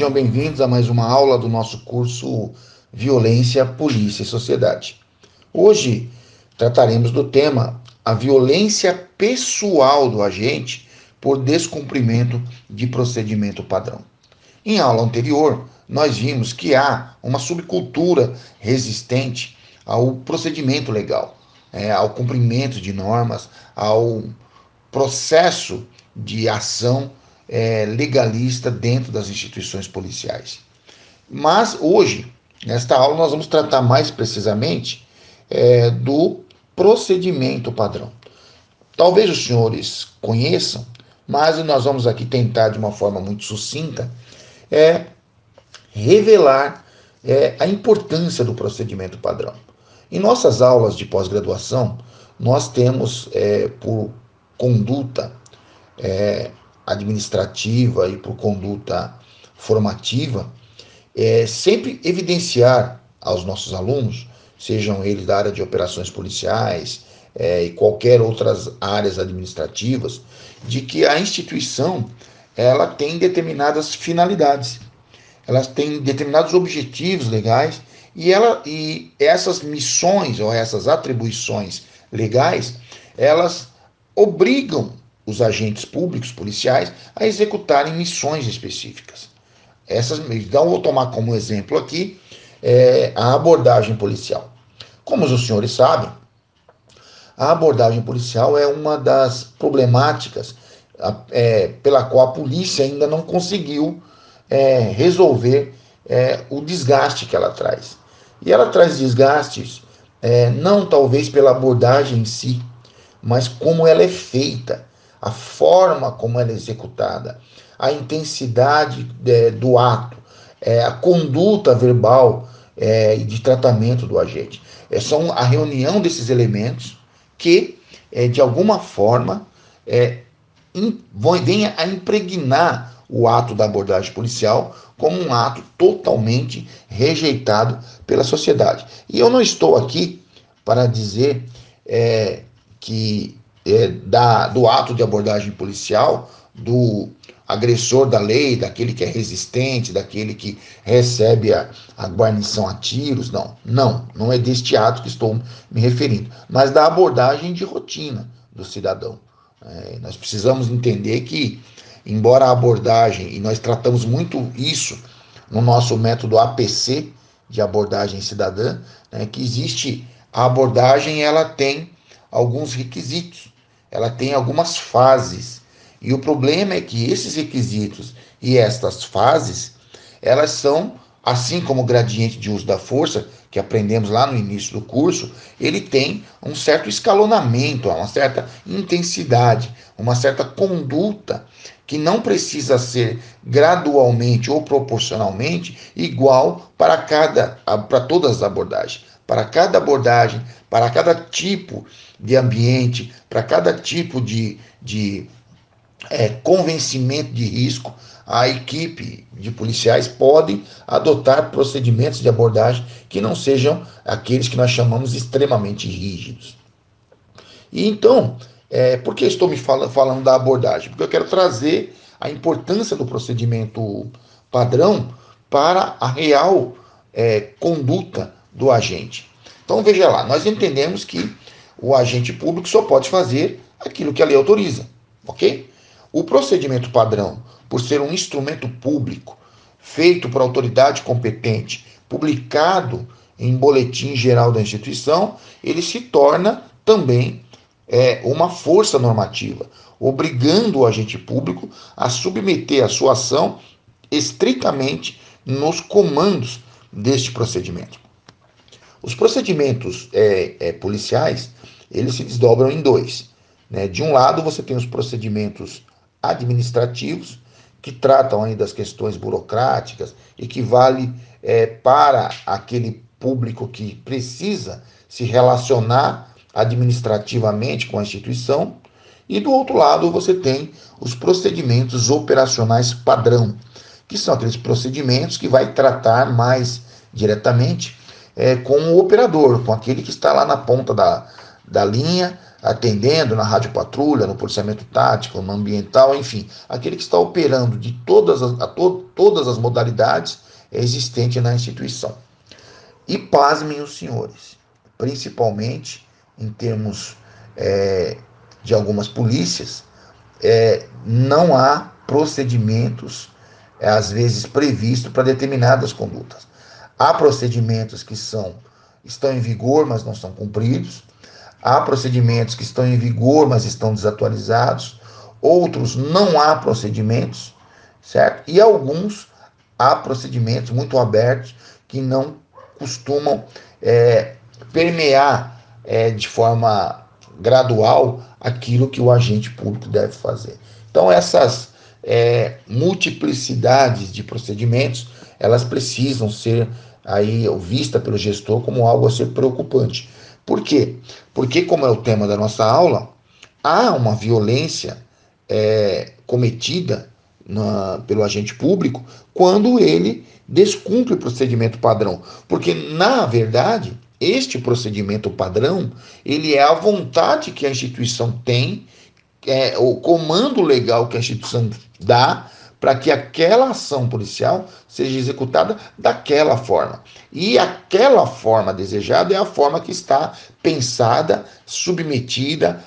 Sejam bem-vindos a mais uma aula do nosso curso Violência, Polícia e Sociedade. Hoje trataremos do tema a violência pessoal do agente por descumprimento de procedimento padrão. Em aula anterior, nós vimos que há uma subcultura resistente ao procedimento legal, é, ao cumprimento de normas, ao processo de ação é, legalista dentro das instituições policiais. Mas hoje, nesta aula, nós vamos tratar mais precisamente é, do procedimento padrão. Talvez os senhores conheçam, mas nós vamos aqui tentar de uma forma muito sucinta é revelar é, a importância do procedimento padrão. Em nossas aulas de pós-graduação, nós temos é, por conduta é, administrativa e por conduta formativa, é sempre evidenciar aos nossos alunos, sejam eles da área de operações policiais é, e qualquer outras áreas administrativas, de que a instituição ela tem determinadas finalidades, ela tem determinados objetivos legais e ela e essas missões ou essas atribuições legais elas obrigam os agentes públicos, policiais, a executarem missões específicas. Essas, então, vou tomar como exemplo aqui é, a abordagem policial. Como os senhores sabem, a abordagem policial é uma das problemáticas é, pela qual a polícia ainda não conseguiu é, resolver é, o desgaste que ela traz. E ela traz desgastes é, não talvez pela abordagem em si, mas como ela é feita a forma como ela é executada, a intensidade é, do ato, é, a conduta verbal é, de tratamento do agente. É só a reunião desses elementos que, é, de alguma forma, é, in, venha a impregnar o ato da abordagem policial como um ato totalmente rejeitado pela sociedade. E eu não estou aqui para dizer é, que é, da, do ato de abordagem policial, do agressor da lei, daquele que é resistente, daquele que recebe a, a guarnição a tiros, não, não, não é deste ato que estou me referindo, mas da abordagem de rotina do cidadão. É, nós precisamos entender que, embora a abordagem, e nós tratamos muito isso no nosso método APC de abordagem cidadã, né, que existe a abordagem, ela tem alguns requisitos, ela tem algumas fases. E o problema é que esses requisitos e estas fases, elas são, assim como o gradiente de uso da força, que aprendemos lá no início do curso, ele tem um certo escalonamento, uma certa intensidade, uma certa conduta que não precisa ser gradualmente ou proporcionalmente igual para cada para todas as abordagens. Para cada abordagem, para cada tipo de ambiente, para cada tipo de, de é, convencimento de risco, a equipe de policiais pode adotar procedimentos de abordagem que não sejam aqueles que nós chamamos extremamente rígidos. E então, é, por que estou me fal falando da abordagem? Porque eu quero trazer a importância do procedimento padrão para a real é, conduta do agente. Então veja lá, nós entendemos que o agente público só pode fazer aquilo que a lei autoriza, ok? O procedimento padrão, por ser um instrumento público, feito por autoridade competente, publicado em boletim geral da instituição, ele se torna também é, uma força normativa, obrigando o agente público a submeter a sua ação estritamente nos comandos deste procedimento. Os procedimentos é, é, policiais, eles se desdobram em dois. Né? De um lado, você tem os procedimentos administrativos, que tratam aí das questões burocráticas e que vale é, para aquele público que precisa se relacionar administrativamente com a instituição. E do outro lado, você tem os procedimentos operacionais padrão, que são aqueles procedimentos que vai tratar mais diretamente é, com o operador, com aquele que está lá na ponta da, da linha, atendendo na rádio patrulha, no policiamento tático, no ambiental, enfim, aquele que está operando de todas as, to, todas as modalidades existentes na instituição. E pasmem os senhores, principalmente em termos é, de algumas polícias, é, não há procedimentos, é, às vezes, previstos para determinadas condutas. Há procedimentos que são estão em vigor, mas não são cumpridos. Há procedimentos que estão em vigor, mas estão desatualizados. Outros não há procedimentos, certo? E alguns há procedimentos muito abertos que não costumam é, permear é, de forma gradual aquilo que o agente público deve fazer. Então, essas é, multiplicidades de procedimentos, elas precisam ser aí vista pelo gestor como algo a ser preocupante. Por quê? Porque, como é o tema da nossa aula, há uma violência é, cometida na, pelo agente público quando ele descumpre o procedimento padrão. Porque, na verdade, este procedimento padrão, ele é a vontade que a instituição tem, é, o comando legal que a instituição dá para que aquela ação policial seja executada daquela forma. E aquela forma desejada é a forma que está pensada, submetida,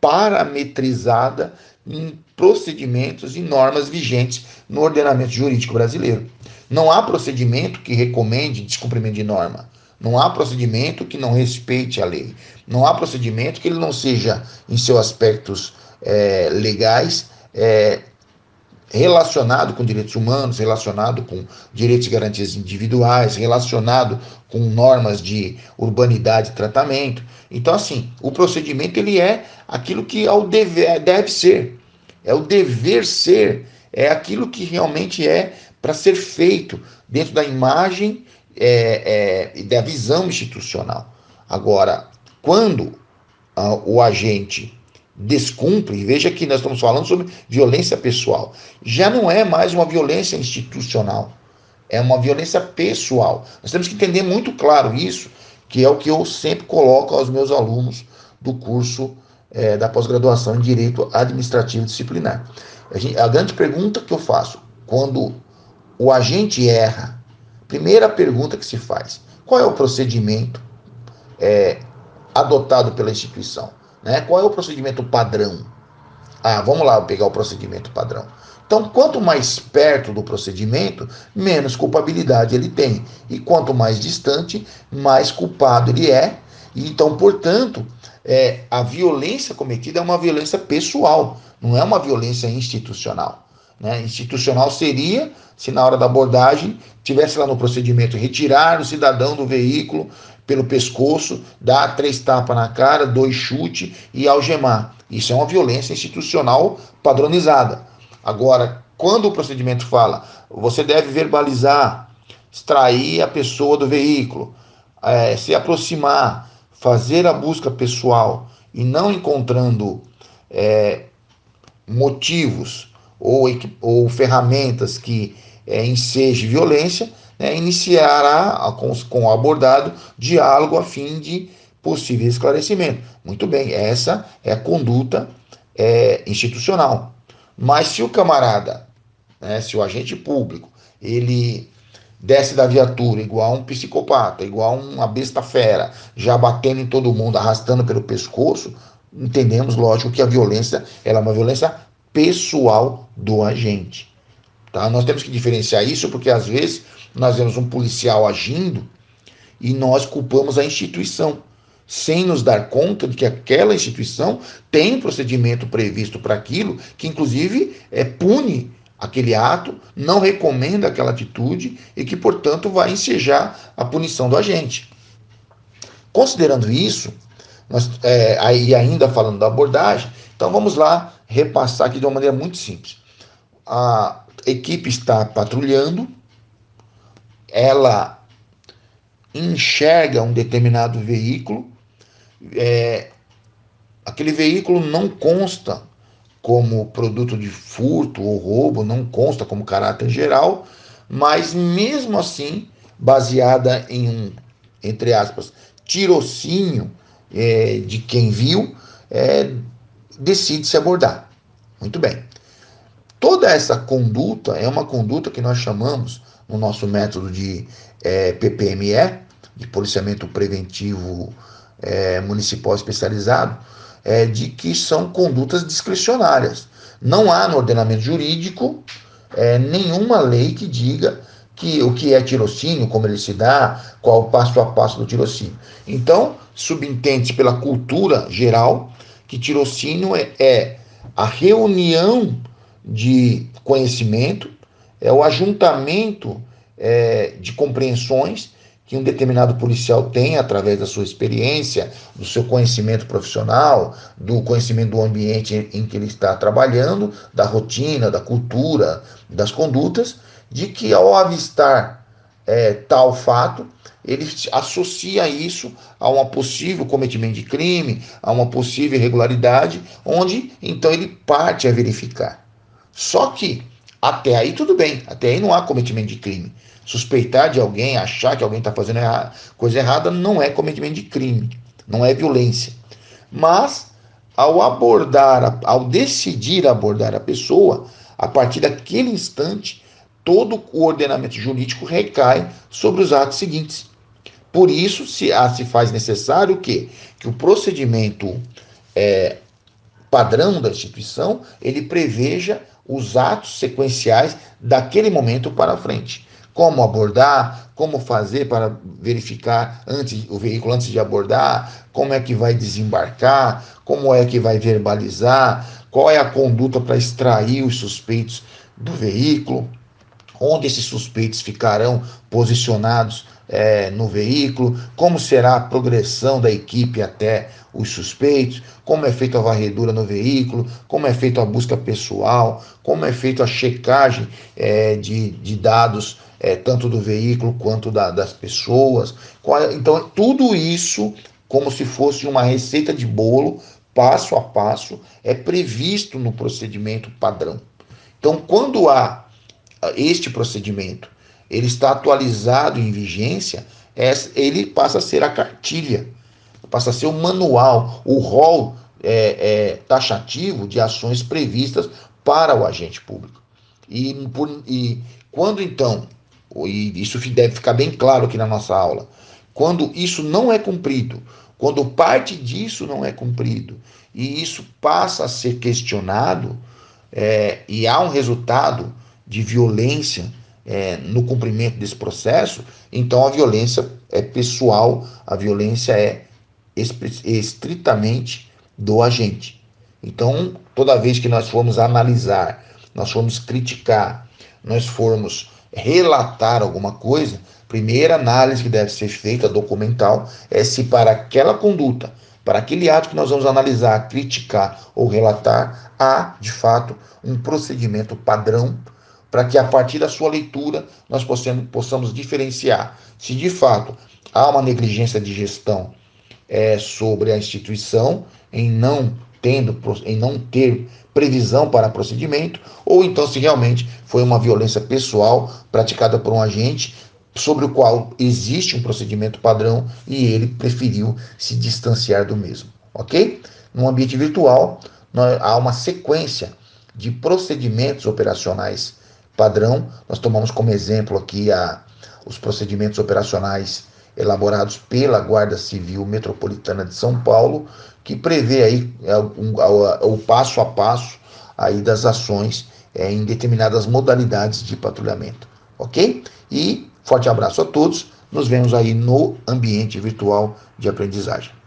parametrizada em procedimentos e normas vigentes no ordenamento jurídico brasileiro. Não há procedimento que recomende descumprimento de norma. Não há procedimento que não respeite a lei. Não há procedimento que ele não seja, em seus aspectos é, legais, é, relacionado com direitos humanos, relacionado com direitos e garantias individuais, relacionado com normas de urbanidade e tratamento. Então, assim, o procedimento ele é aquilo que é o dever, deve ser, é o dever ser, é aquilo que realmente é para ser feito dentro da imagem é, é, e da visão institucional. Agora, quando ah, o agente descumpre, veja que nós estamos falando sobre violência pessoal. Já não é mais uma violência institucional, é uma violência pessoal. Nós temos que entender muito claro isso, que é o que eu sempre coloco aos meus alunos do curso é, da pós-graduação em Direito Administrativo Disciplinar. A, gente, a grande pergunta que eu faço, quando o agente erra, primeira pergunta que se faz, qual é o procedimento é, adotado pela instituição? Né? Qual é o procedimento padrão? Ah, vamos lá pegar o procedimento padrão. Então, quanto mais perto do procedimento, menos culpabilidade ele tem. E quanto mais distante, mais culpado ele é. Então, portanto, é, a violência cometida é uma violência pessoal, não é uma violência institucional. Né? Institucional seria se na hora da abordagem tivesse lá no procedimento retirar o cidadão do veículo pelo pescoço, dar três tapas na cara, dois chutes e algemar. Isso é uma violência institucional padronizada. Agora, quando o procedimento fala, você deve verbalizar, extrair a pessoa do veículo, é, se aproximar, fazer a busca pessoal e não encontrando é, motivos ou, ou ferramentas que é, enseje violência, né, iniciará com, com o abordado diálogo a fim de possível esclarecimento. Muito bem, essa é a conduta é, institucional. Mas se o camarada, né, se o agente público, ele desce da viatura igual um psicopata, igual uma besta fera, já batendo em todo mundo, arrastando pelo pescoço, entendemos, lógico, que a violência ela é uma violência pessoal do agente. Tá? Nós temos que diferenciar isso porque às vezes nós vemos um policial agindo e nós culpamos a instituição, sem nos dar conta de que aquela instituição tem procedimento previsto para aquilo, que inclusive é, pune aquele ato, não recomenda aquela atitude e que, portanto, vai ensejar a punição do agente. Considerando isso, nós, é, aí ainda falando da abordagem, então vamos lá repassar aqui de uma maneira muito simples. A equipe está patrulhando, ela enxerga um determinado veículo, é, aquele veículo não consta como produto de furto ou roubo, não consta como caráter geral, mas mesmo assim, baseada em um, entre aspas, tirocínio é, de quem viu, é, decide se abordar. Muito bem. Toda essa conduta é uma conduta que nós chamamos, no nosso método de é, PPME, de policiamento preventivo é, municipal especializado, é, de que são condutas discricionárias. Não há no ordenamento jurídico é, nenhuma lei que diga que o que é tirocínio, como ele se dá, qual o passo a passo do tirocínio. Então, subentende pela cultura geral que tirocínio é, é a reunião de conhecimento, é o ajuntamento é, de compreensões que um determinado policial tem através da sua experiência, do seu conhecimento profissional, do conhecimento do ambiente em que ele está trabalhando, da rotina, da cultura, das condutas, de que ao avistar é, tal fato, ele associa isso a um possível cometimento de crime, a uma possível irregularidade, onde então ele parte a verificar. Só que até aí tudo bem, até aí não há cometimento de crime. Suspeitar de alguém, achar que alguém está fazendo erra coisa errada, não é cometimento de crime, não é violência. Mas ao abordar, ao decidir abordar a pessoa, a partir daquele instante, todo o ordenamento jurídico recai sobre os atos seguintes. Por isso, se, ah, se faz necessário o quê? Que o procedimento é, padrão da instituição, ele preveja os atos sequenciais daquele momento para frente. Como abordar, como fazer para verificar antes o veículo antes de abordar, como é que vai desembarcar, como é que vai verbalizar, qual é a conduta para extrair os suspeitos do veículo, onde esses suspeitos ficarão posicionados é, no veículo, como será a progressão da equipe até os suspeitos, como é feita a varredura no veículo, como é feita a busca pessoal, como é feita a checagem é, de, de dados é, tanto do veículo quanto da, das pessoas. É, então, tudo isso, como se fosse uma receita de bolo, passo a passo, é previsto no procedimento padrão. Então, quando há este procedimento ele está atualizado em vigência, é, ele passa a ser a cartilha, passa a ser o manual, o rol é, é, taxativo de ações previstas para o agente público. E, por, e quando então, e isso deve ficar bem claro aqui na nossa aula, quando isso não é cumprido, quando parte disso não é cumprido, e isso passa a ser questionado, é, e há um resultado de violência é, no cumprimento desse processo, então a violência é pessoal, a violência é estritamente do agente. Então, toda vez que nós formos analisar, nós formos criticar, nós formos relatar alguma coisa, primeira análise que deve ser feita, documental, é se para aquela conduta, para aquele ato que nós vamos analisar, criticar ou relatar, há, de fato, um procedimento padrão para que a partir da sua leitura nós possamos, possamos diferenciar se de fato há uma negligência de gestão é, sobre a instituição em não tendo em não ter previsão para procedimento ou então se realmente foi uma violência pessoal praticada por um agente sobre o qual existe um procedimento padrão e ele preferiu se distanciar do mesmo, ok? No ambiente virtual há uma sequência de procedimentos operacionais padrão. Nós tomamos como exemplo aqui a, os procedimentos operacionais elaborados pela Guarda Civil Metropolitana de São Paulo, que prevê aí é, o passo a passo aí das ações é, em determinadas modalidades de patrulhamento, ok? E forte abraço a todos. Nos vemos aí no ambiente virtual de aprendizagem.